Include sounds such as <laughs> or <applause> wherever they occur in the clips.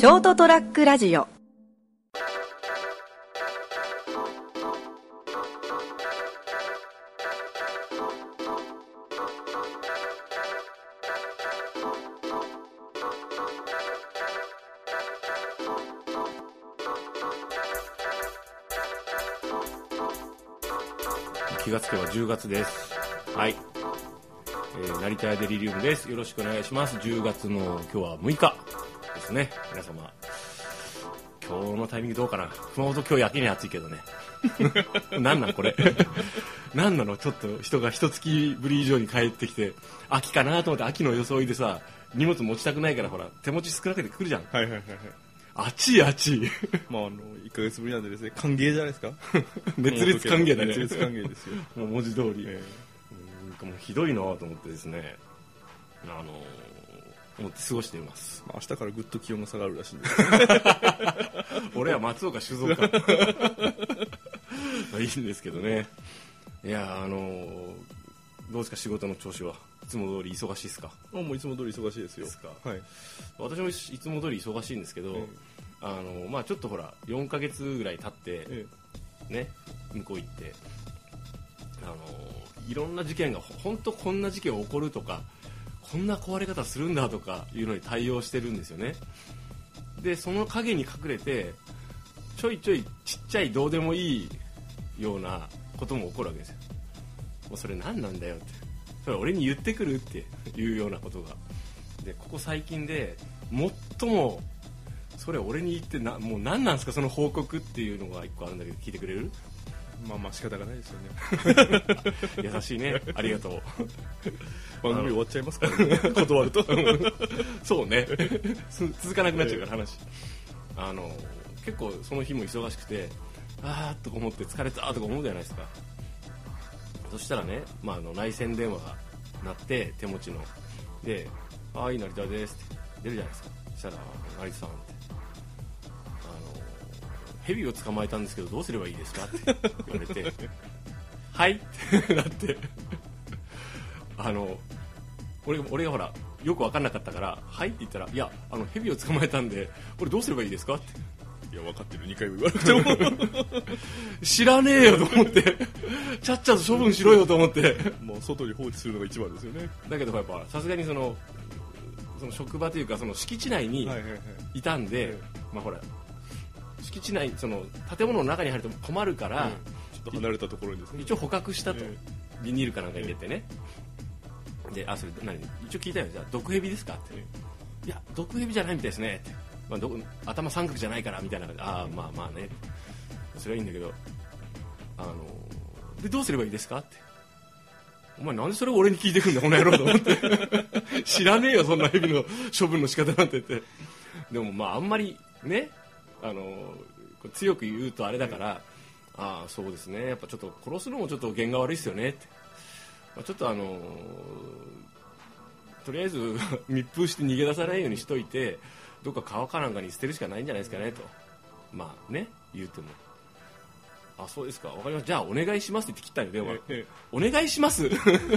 ショートトラックラジオ。気がつけば10月です。はい、えー、成田屋デリリウムです。よろしくお願いします。10月の今日は6日ですね。皆様。今日のタイミングどうかな。熊本今日やけに暑いけどね。<laughs> なんなんこれ。なんなの？ちょっと人が一月ぶり以上に帰ってきて。秋かなと思って秋の装いでさ荷物持ちたくないからほら手持ち少なくてくるじゃん。はいはいはいはい。暑い暑い。まあ、あの、1ヶ月ぶりなんでですね、歓迎じゃないですか。<laughs> 熱烈歓迎だね。<laughs> 熱烈歓迎ですよ。もう文字通り、えうんもうひどいなと思ってですね。あのー思って過ごしています。まあ、明日からぐっと気温が下がるらしいんで。<laughs> 俺は松岡修造か <laughs> まあいいんですけどね。いやあのーどうですか仕事の調子は？いつも通り忙しいですか？あもういつも通り忙しいですよ。はい。私もいつも通り忙しいんですけど、えあのーまあちょっとほら4ヶ月ぐらい経ってえ。ね向こう行ってあのーいろんな事件がほ本当こんな事件起こるとかこんな壊れ方するんだとかいうのに対応してるんですよね。でその陰に隠れてちょいちょいちっちゃいどうでもいいようなことも起こるわけですよ。もうそれ何なんだよって。それ俺に言ってくるっていうようなことが。でここ最近で最もそれ俺に言ってなもう何なんですかその報告っていうのが一個あるんだけど聞いてくれる？まあまあ仕方がないですよね。<laughs> 優しいね。ありがとう。<laughs> 番組終わっちゃいますからね。断ると。<laughs> そうね。す続かなくなっちゃうから話。あの結構その日も忙しくてあーっと思って疲れたとか思うじゃないですか。そしたらね、まあ、あの内線電話が鳴って手持ちの。で「はい成田です」って出るじゃないですか。そしたら「成田さん」って。あの「ヘビを捕まえたんですけどどうすればいいですか?」って言われて「<laughs> はい」っ <laughs> てなってあの俺が俺がほらよく分かんなかったから「はい」って言ったら「いやあのヘビを捕まえたんでこれどうすればいいですか?」っていや、分かってる。2回も言わなくても。<laughs> 知らねえよと思ってちゃっちゃと処分しろよと思ってもう外に放置するのが一番ですよね。だけどやっぱさすがにそのその職場というかその敷地内にはいたんで、えまあほら敷地内その建物の中に入ると困るから、うん。ちょっと離れたところにですね。一応捕獲したと、えビニールかなんか入れてね、であそれ何？一応聞いたよ。じゃあ毒蛇ですかって、えいや毒蛇じゃないみたいですね。って、まあ、ど頭三角じゃないからみたいな。ああまあまあね。それはいいんだけど。あのでどうすればいいですかって。お前なんでそれを俺に聞いてくんだこの野郎と思って。<laughs> 知らねえよそんな蛇の処分の仕方なんてって。でもまああんまりねあの強く言うとあれだから、ああそうですね。やっぱちょっと殺すのもちょっと弦が悪いですよね。って、まあ、ちょっとあのとりあえず <laughs> 密封して逃げ出さないようにしといてどっか川かなんかに捨てるしかないんじゃないですかねと。まあね言うても。あそうですか。わかりました。じゃあお願いしますって切ったよ電話、ええ。お願いします。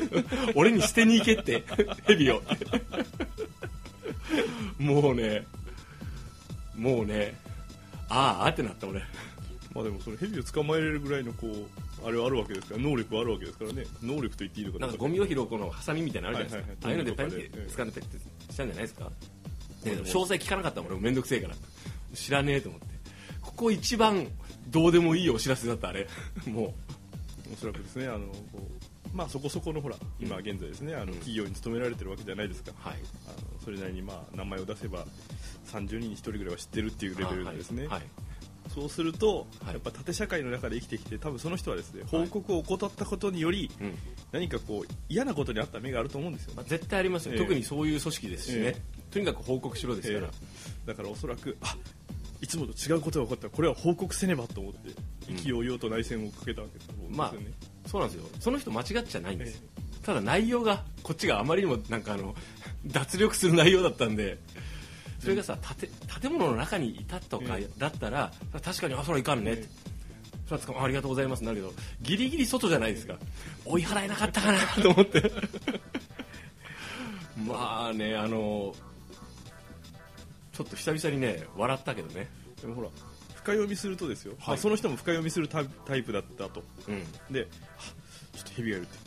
<laughs> 俺に捨てに行けって。<laughs> ヘビを。もうね。もうねああってなった俺。まあでもそのヘビを捕まえれるぐらいのこうあれはあるわけですから能力はあるわけですからね。能力と言っていいのかなんかゴミを拾うこのハサミみたいなのあるじゃないですか、はいはいはい。ああいうのでペンって掴んでペッてしたんじゃないですか、まあででも詳細聞かなかったもん俺。もめんどくせえから。知らねえと思って。ここ一番どうでもいいお知らせだったあれ。もおそらくですねあのこうまあそこそこのほら今現在ですねあの企業に勤められてるわけじゃないですか、うはい。あのそれなりにまあ名前を出せば30人に1人ぐらいは知ってるっていうレベルでですね、はいそうすると、はい。やっぱ縦社会の中で生きてきて多分その人はですね報告を怠ったことにより、うん。何かこう嫌なことにあった目があると思うんですよ、まあ、絶対ありますよ、ええ。特にそういう組織ですしね、えとにかく報告しろですから、えだからおそらくあいつもと違うことが起こった。らこれは報告せねばと思ってうん。意気揚々と内戦をかけたわけですまあよね、そうなんですよ。その人間違っちゃないんです。よ、え。ただ内容がこっちがあまりにもなんかあの <laughs> 脱力する内容だったんで。それがさ建建物の中にいたとかえだったら、確かにあそれはいかんね。って、それはつかありがとうございますなるけどギリギリ外じゃないですか。追い払えなかったかなと思って。<laughs> まあねあのちょっと久々にね笑ったけどね。でもほら深読みするとですよ、はい。まあ、その人も深読みするタイプだったと。うん。ではちょっとヘビがいるって、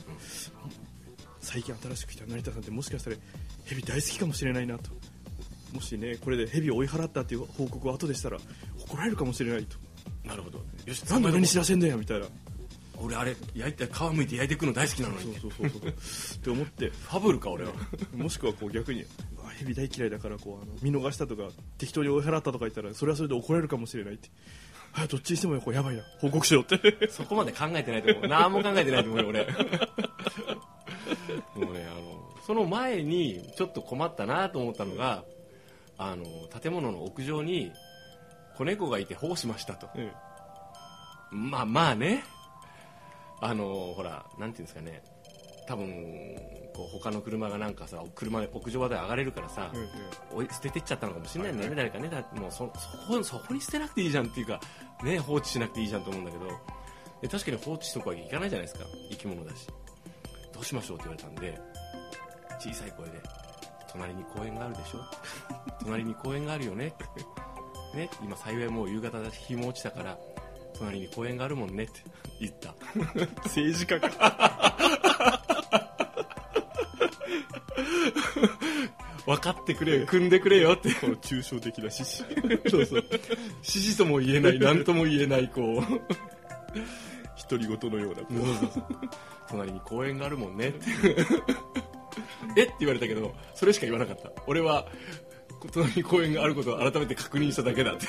最近新しく来た成田さんってもしかしたらヘビ大好きかもしれないなと。もしねこれでヘビを追い払ったっていう報告を後でしたら怒られるかもしれないと。なるほど。よしなんで俺に知らせんだよみたいな。俺あれ焼いて皮むいて焼いていくの大好きなのに。そうそうそうそう。って思って。<laughs> ファブルか俺は。<laughs> もしくはこう逆にヘビ大嫌いだからこうあの見逃したとか適当に追い払ったとか言ったらそれはそれで怒られるかもしれないって。<laughs> あどっちにしてもこうやばいな。報告しろって。<laughs> そこまで考えてないと思う。何も考えてないと思うよ俺。<laughs> もうねあのその前にちょっと困ったなと思ったのがあの建物の屋上に子猫がいて保護しましたと。え。まあまあね。あのほらなんていうんですかね多分こう他の車がなんかさ車屋上まで上がれるからさ、えおい捨ててっちゃったのかもしれないんだよね、はい。誰かね。だもうそそこそこに捨てなくていいじゃんっていうか、ね、放置しなくていいじゃんと思うんだけど。で確かに放置しとくわけいかないじゃないですか。生き物だし。どうしましょうって言われたんで小さい声で隣に公園があるでしょ？<laughs> 隣に公園があるよね？ね今幸いもう夕方だし日も落ちたから隣に公園があるもんねって言った。<laughs> 政治家か <laughs> 分かってくれよ組んでくれよって。この抽象的な指示 <laughs> そうそう。指示とも言えない <laughs> 何とも言えないこう。独り言のようなこう。隣に公園があるもんね。ってえ？って言われたけどそれしか言わなかった。俺は隣に公園があることを改めて確認しただけだって。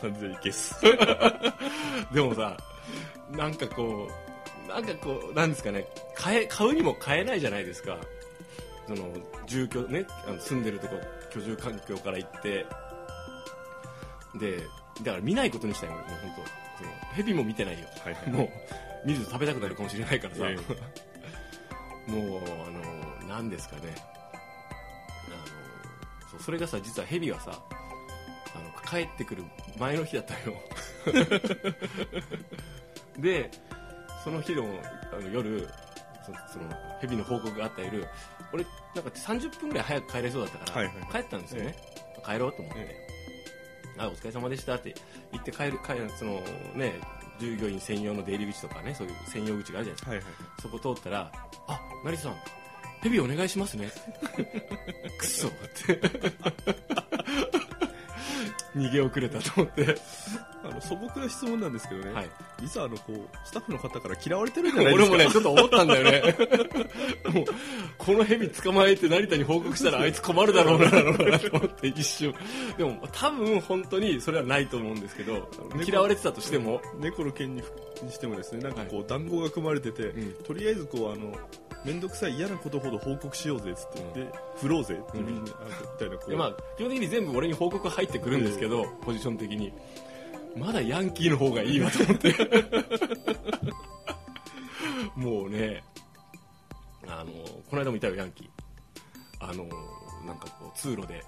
完全にゲス。でもさなんかこうなんかこうなんですかね。買え買うにも買えないじゃないですか。その住居ねあの住んでるとこ居住環境から行って。でだから見ないことにしたいもん本当。その蛇も見てないよ。はいはい。もう見ると食べたくなるかもしれないからさ、えもうあの何ですかね。あのそうそれがさ実はヘビはさあの帰ってくる前の日だったのよ。<laughs> でその日のあの夜そそのヘビの報告があった夜俺なんか30分ぐらい早く帰れそうだったから、はいはい帰ったんですよね、帰ろうと思って、えあお疲れ様でしたって言って帰る帰るそのね従業員専用の出入り口とかねそういう専用口があるじゃないですか。はいはいそこ通ったら「あ成田さんヘビお願いしますね」<laughs> くそって逃げ遅れたと思って。<laughs> あの素朴な質問なんですけどね、はい。実はあのこうスタッフの方から嫌われてるんじゃないですか。<laughs> 俺もねちょっと思ったんだよね。<laughs> もうこのヘビ捕まえて成田に報告したらあいつ困るだろうなだろうなと思って一瞬。でも多分本当にそれはないと思うんですけど嫌われてたとしても。猫の件ににしてもですねなんかこう談合が組まれてて、うん。とりあえずこうあの面倒くさい嫌なことほど報告しようぜっつって、で振ろうぜっていう、うんみたいなこう、でまあ、基本的に全部俺に報告入ってくるんですけど、ポジション的に。まだヤンキーの方がいいわと思って。<laughs> もうねあのこの間もいたよヤンキー。あのなんかこう通路で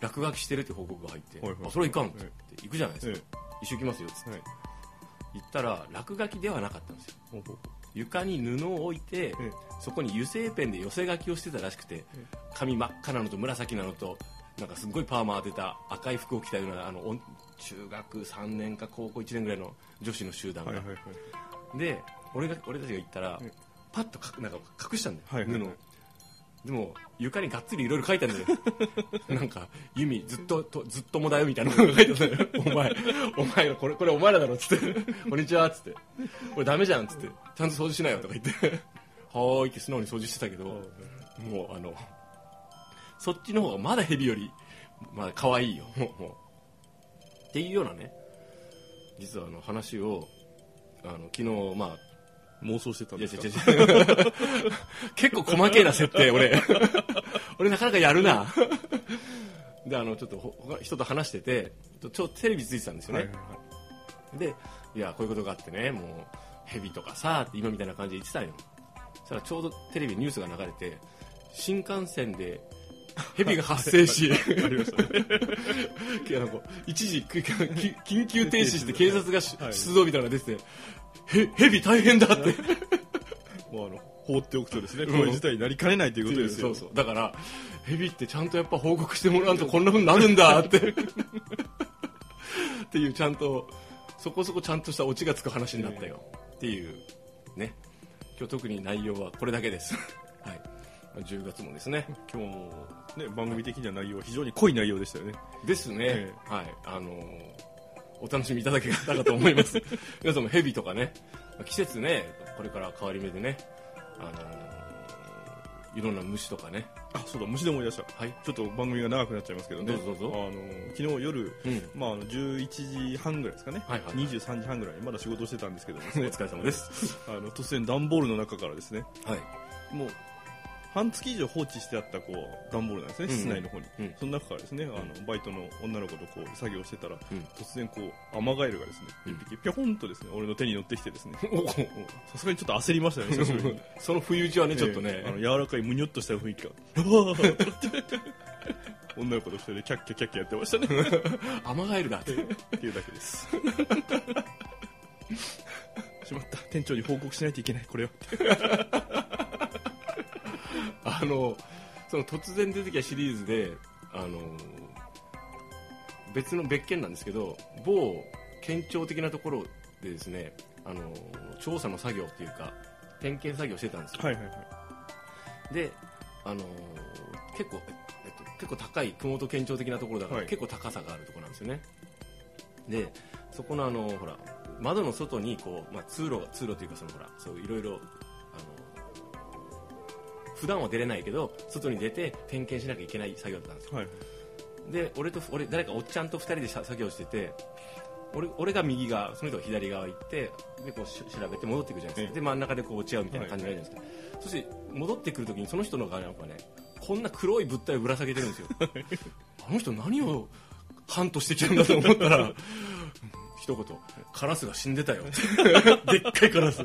落書きしてるって報告が入って、はいはい。あそれいかんって言って行くじゃないですか、え一緒行きますよっつって、はい。行ったら落書きではなかったんですよ床に布を置いて、ええ。そこに油性ペンで寄せ書きをしてたらしくて、え髪真っ赤なのと紫なのとなんかすっごいパーマ当てた赤い服を着たようなあの中学3年か高校1年ぐらいの女子の集団が、はいはいはい。で俺が俺たちが行ったら、ええ。パッとかなんか隠したんだよ、はいはいはい。布をでも床にがっつりいろいろ書いてあるんだよ。<laughs> なんか「ユミずっととずっともだよ」みたいな。の <laughs> が書いてあるんだよ。お前お前これこれお前らだろっつって「こんにちは」っつって「これダメじゃん」っつって「ちゃんと掃除しなよ」とか言って「はーい」って素直に掃除してたけどもうあのそっちの方がまだヘビよりまだ可愛いよ。もうもう。っていうようなね実はあの話をあの昨日まあ妄想してたんですか？<laughs> 結構細けえな設定俺。<laughs> 俺なかなかやるな。であのちょっと人と話しててちょテレビついてたんですよね、はいはいはい。でいやこういうことがあってねもうヘビとかさって今みたいな感じで言ってたよ。そしたらちょうどテレビニュースが流れて新幹線でヘビが発生し <laughs> ありました。ね一時き緊急停止して警察が出動みたいなのが出ててへヘビ大変だって。<laughs> もうあの放っておくとですね、こういう事態になりかねないということですよ。そうそう。だからヘビってちゃんとやっぱ報告してもらわんとこんなふうになるんだって。<laughs> っていうちゃんとそこそこちゃんとしたオチがつく話になったよっていうね。今日特に内容はこれだけです。<laughs> はい。10月もですね。今日も、ね、番組的には内容は非常に濃い内容でしたよね。ですね、え。はい。あのーお楽しみいただけたかと思います。<laughs> 皆さんもヘビとかね季節ねこれから変わり目でねあのーいろんな虫とかね。あ、そうだ、虫で思い出した。はい。ちょっと番組が長くなっちゃいますけどね。どうぞどうぞ。あの、昨日夜、うん。まあ、あの11時半ぐらいですかね、はいはい23時半ぐらいまだ仕事してたんですけども、お疲れ様です。<laughs> あの突然段ボールの中からですね。はい。もう半月以上放置してあったこう段ボールなんですね、うん。うん室内の方に、うん。その中からですねあのバイトの女の子とこう作業してたら、うん。突然こうアマガエルがですねうん。一匹ぴょこんとですね俺の手に乗ってきてですねさすがにちょっと焦りましたねその不意打ちはねちょっとね、ええあの柔らかいむにょっとした雰囲気が女の子と一人でキャッキャキャッキャやってましたねアマガエルだってっていうだけですしまった店長に報告しないといけないこれはあのその突然出てきたシリーズであの別の別件なんですけど某県庁的なところでですねあの調査の作業っていうか点検作業してたんですよ、はいはいはい。であの結構、えっと、結構高い熊本県庁的なところだから、はい。結構高さがあるところなんですよね。でそこのあのほら窓の外にこう、まあ、通路が通路というかそのほらそういろいろ普段は出れないけど外に出て点検しなきゃいけない作業だったんですよ。はい。で俺と俺誰かおっちゃんと2人でさ作業してて俺俺が右側その人が左側行ってでこうし調べて戻っていくじゃないですか、ええ。で真ん中でこう落ち合うみたいな感じになるじゃないですか、そして戻ってくるときにその人の側なんかねこんな黒い物体をぶら下げてるんですよ。あの人何をハントしてきたんだと思ったらうん <laughs> 一言カラスが死んでたよ。<laughs> でっかいカラス。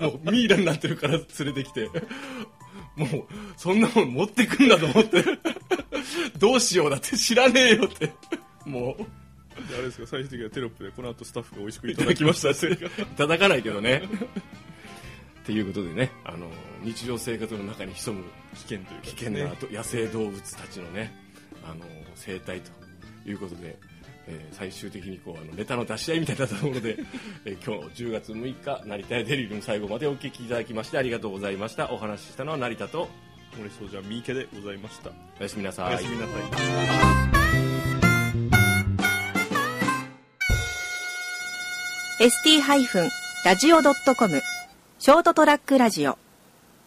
もうミイラになってるカラス連れてきてもうそんなもん持ってくんだと思って。<laughs> どうしようだって知らねえよって。もう。であれですか最終的にはテロップでこの後スタッフが美味しくいただきましたって。<laughs> いただかないけどね。っていうことでねあの日常生活の中に潜む危険というか。危険など野生動物たちのねあの生態ということで、えー最終的にこうあのネタの出し合いみたいなところで、<laughs> えー今日10月6日成田屋デリルの最後までお聞きいただきましてありがとうございました。お話ししたのは成田と森総じゃ三池でございました。おやすみなさい。おやすみなさい。ST-radio.com ショートトラックラジオ